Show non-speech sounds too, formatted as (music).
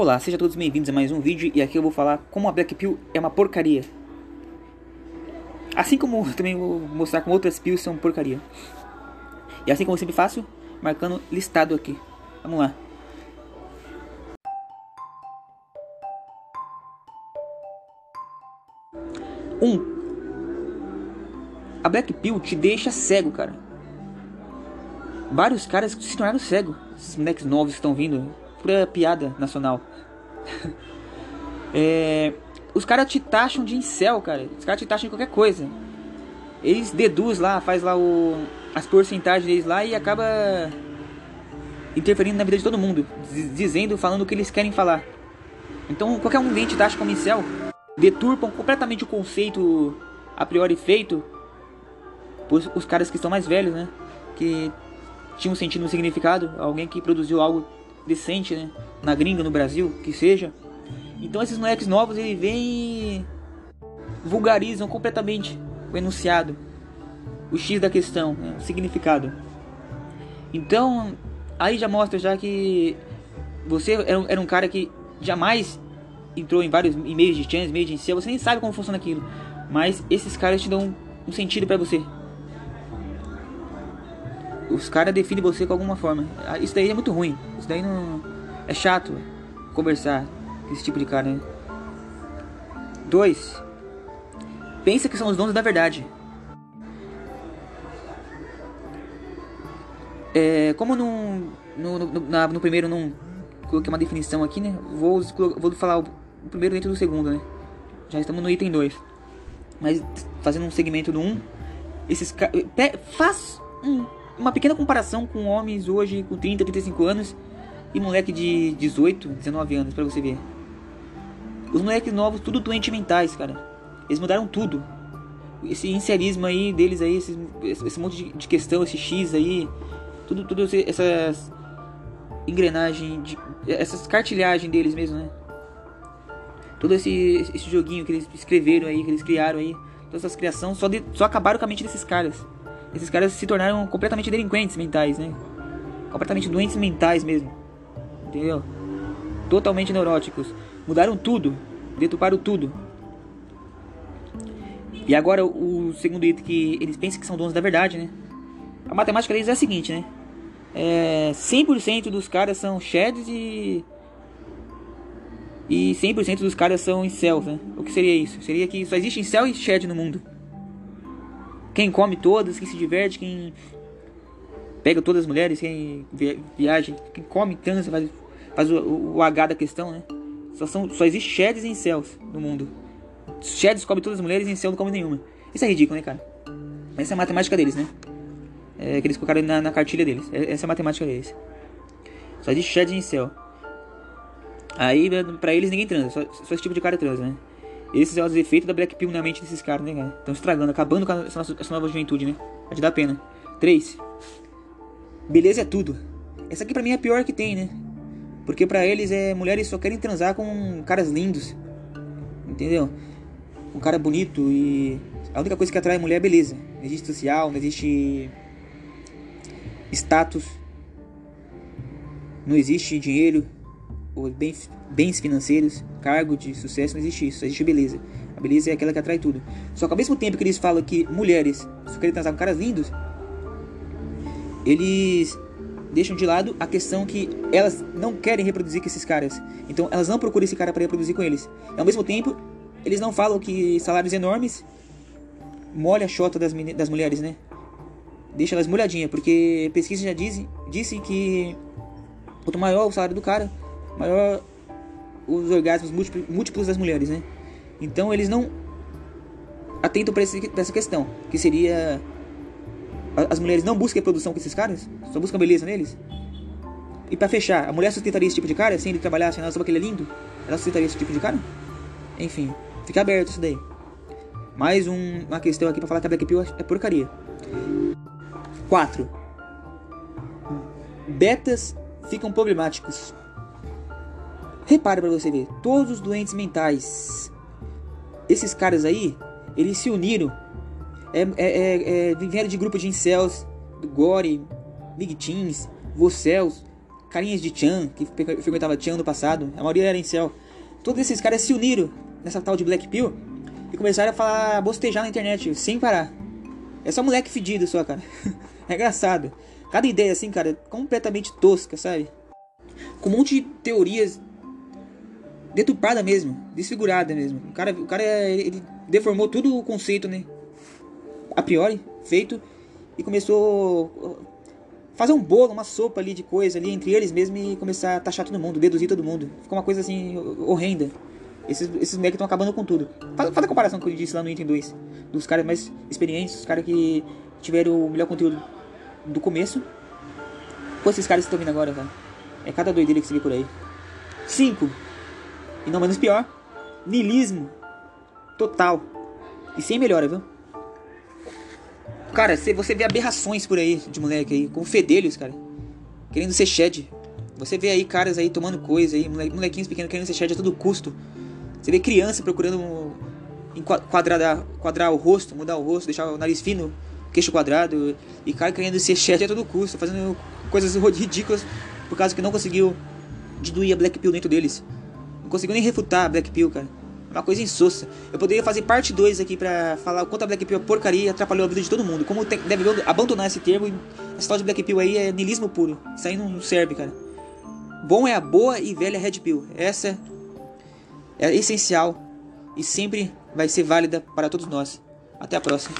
Olá, sejam todos bem-vindos a mais um vídeo e aqui eu vou falar como a Black Pill é uma porcaria. Assim como também vou mostrar como outras pills são porcaria. E assim como eu sempre faço, marcando listado aqui. Vamos lá. Um, a Black Pill te deixa cego, cara. Vários caras se tornaram cegos. Esses moleques novos que estão vindo. Pura piada nacional. (laughs) é, os caras te taxam de incel, cara. Os caras te taxam de qualquer coisa. Eles deduzem lá, faz lá o, as porcentagens deles lá e acaba interferindo na vida de todo mundo. Dizendo, falando o que eles querem falar. Então qualquer um vem te taxa como incel. Deturpam completamente o conceito a priori feito por os caras que estão mais velhos, né? Que tinham sentido um significado. Alguém que produziu algo decente, né? Na gringa, no Brasil, que seja. Então esses moleques novos, ele vem e vulgarizam completamente o enunciado, o X da questão, né? o significado. Então, aí já mostra já que você era um, era um cara que jamais entrou em vários e-mails de chance, e-mails de incel, você nem sabe como funciona aquilo. Mas esses caras te dão um sentido para você. Os caras definem você com alguma forma. Ah, isso daí é muito ruim. Isso daí não. É chato conversar com esse tipo de cara, né? Dois. Pensa que são os donos da verdade. É, como no, no, no, na, no primeiro não coloquei uma definição aqui, né? Vou, vou falar o, o primeiro dentro do segundo, né? Já estamos no item 2. Mas fazendo um segmento do 1, um, esses caras. Faz um uma pequena comparação com homens hoje com 30, 35 anos e moleque de 18, 19 anos, para você ver. Os moleques novos, tudo doentes mentais, cara. Eles mudaram tudo. Esse inserismo aí deles aí, esse, esse monte de, questão, esse X aí, tudo, tudo essas engrenagem, de, essas cartilhagens deles mesmo, né? Todo esse, esse joguinho que eles escreveram aí, que eles criaram aí, todas essas criações só, de, só acabaram com a mente desses caras esses caras se tornaram completamente delinquentes mentais, né? Completamente doentes mentais mesmo. Entendeu? Totalmente neuróticos. Mudaram tudo. Deturparam tudo. E agora o segundo item que eles pensam que são donos da verdade, né? A matemática deles é a seguinte, né? É, 100% dos caras são sheds e e 100% dos caras são incels, né? O que seria isso? Seria que só existe incel e shed no mundo. Quem come todas, quem se diverte, quem pega todas as mulheres, quem viaja, quem come, cansa, faz, faz o, o, o, H da questão, né? Só, são, só existe sheds e incels no mundo. Sheds come todas as mulheres e incel não come nenhuma. Isso é ridículo, né, cara? Essa é a matemática deles, né? É, que eles colocaram na, na cartilha deles. É, essa é a matemática deles. Só existe sheds e incel. Aí, pra eles, ninguém transa. Só, só esse tipo de cara transa, né? Esses são os efeitos da Black Pill na mente desses caras, né, cara? Estão estragando, acabando com essa, essa nova juventude, né? Pode dar pena. 3. Beleza é tudo. Essa aqui pra mim é a pior que tem, né? Porque pra eles é mulheres só querem transar com caras lindos. Entendeu? Um cara bonito e. A única coisa que atrai mulher é beleza. Não existe social, não existe. status. Não existe dinheiro bens, bens financeiros, cargo de sucesso, não existe isso, existe beleza. A beleza é aquela que atrai tudo. Só que ao mesmo tempo que eles falam que mulheres só querem transar com caras lindos, eles deixam de lado a questão que elas não querem reproduzir com esses caras. Então elas não procuram esse cara para reproduzir com eles. E ao mesmo tempo, eles não falam que salários enormes molha a chota das, das mulheres, né? Deixa elas molhadinhas, porque pesquisa já diz, disse que quanto maior o salário do cara, maior os orgasmos múltiplos das mulheres, né? Então eles não atentam para essa questão, que seria as mulheres não buscam reprodução com esses caras, só buscam beleza neles. E para fechar, a mulher sustentaria esse tipo de cara sem ele trabalhar, sem ela saber que ele é lindo? Ela sustentaria esse tipo de cara? Enfim, fica aberto isso daí. Mais um, uma questão aqui para falar que a Black Pill é porcaria. 4. Betas ficam problemáticos. Repare para você ver, todos os doentes mentais, esses caras aí, eles se uniram, é, é, é, é vieram de grupo de incels, do Gore, Big Teens, Vocels, carinhas de Chan, que frequentava Chan no passado, a maioria era céu. Todos esses caras se uniram nessa tal de Black Pill e começaram a falar, bostejar na internet, sem parar. É só moleque fedido só, cara. (laughs) é engraçado. Cada ideia assim, cara, completamente tosca, sabe? Com um monte de teorias deturpada mesmo, desfigurada mesmo. O cara, o cara ele deformou todo o conceito, né? A priori, feito e começou a fazer um bolo, uma sopa ali de coisa ali entre eles mesmo e começar a taxar todo mundo, deduzir todo mundo. Ficou uma coisa assim horrenda. Esses, esses moleques estão acabando com tudo. Faz, faz a comparação que eu disse lá no item 2. Dos caras mais experientes, os caras que tiveram o melhor conteúdo do começo. Com esses caras que estão vindo agora, cara. É cada doideira que se vê por aí. 5. E não menos pior. Nilismo. Total. E sem melhora, viu? Cara, você vê aberrações por aí de moleque aí, com fedelhos, cara. Querendo ser shed. Você vê aí caras aí tomando coisa aí, molequinhos pequenos querendo ser shed a todo custo. Você vê criança procurando quadrar, quadrar o rosto, mudar o rosto, deixar o nariz fino, queixo quadrado. E cara querendo ser chat a todo custo, fazendo coisas (laughs) ridículas por causa que não conseguiu diluir a Black Pill dentro deles. Não conseguiu nem refutar a Black Pill, cara. Uma coisa insossa. Eu poderia fazer parte 2 aqui pra falar o quanto a Black Pill é porcaria e atrapalhou a vida de todo mundo. Como deve abandonar esse termo. Essa tal de Black Pill aí é nilismo puro. Isso aí não serve, cara. Bom é a boa e velha Red Pill. Essa é essencial e sempre vai ser válida para todos nós. Até a próxima.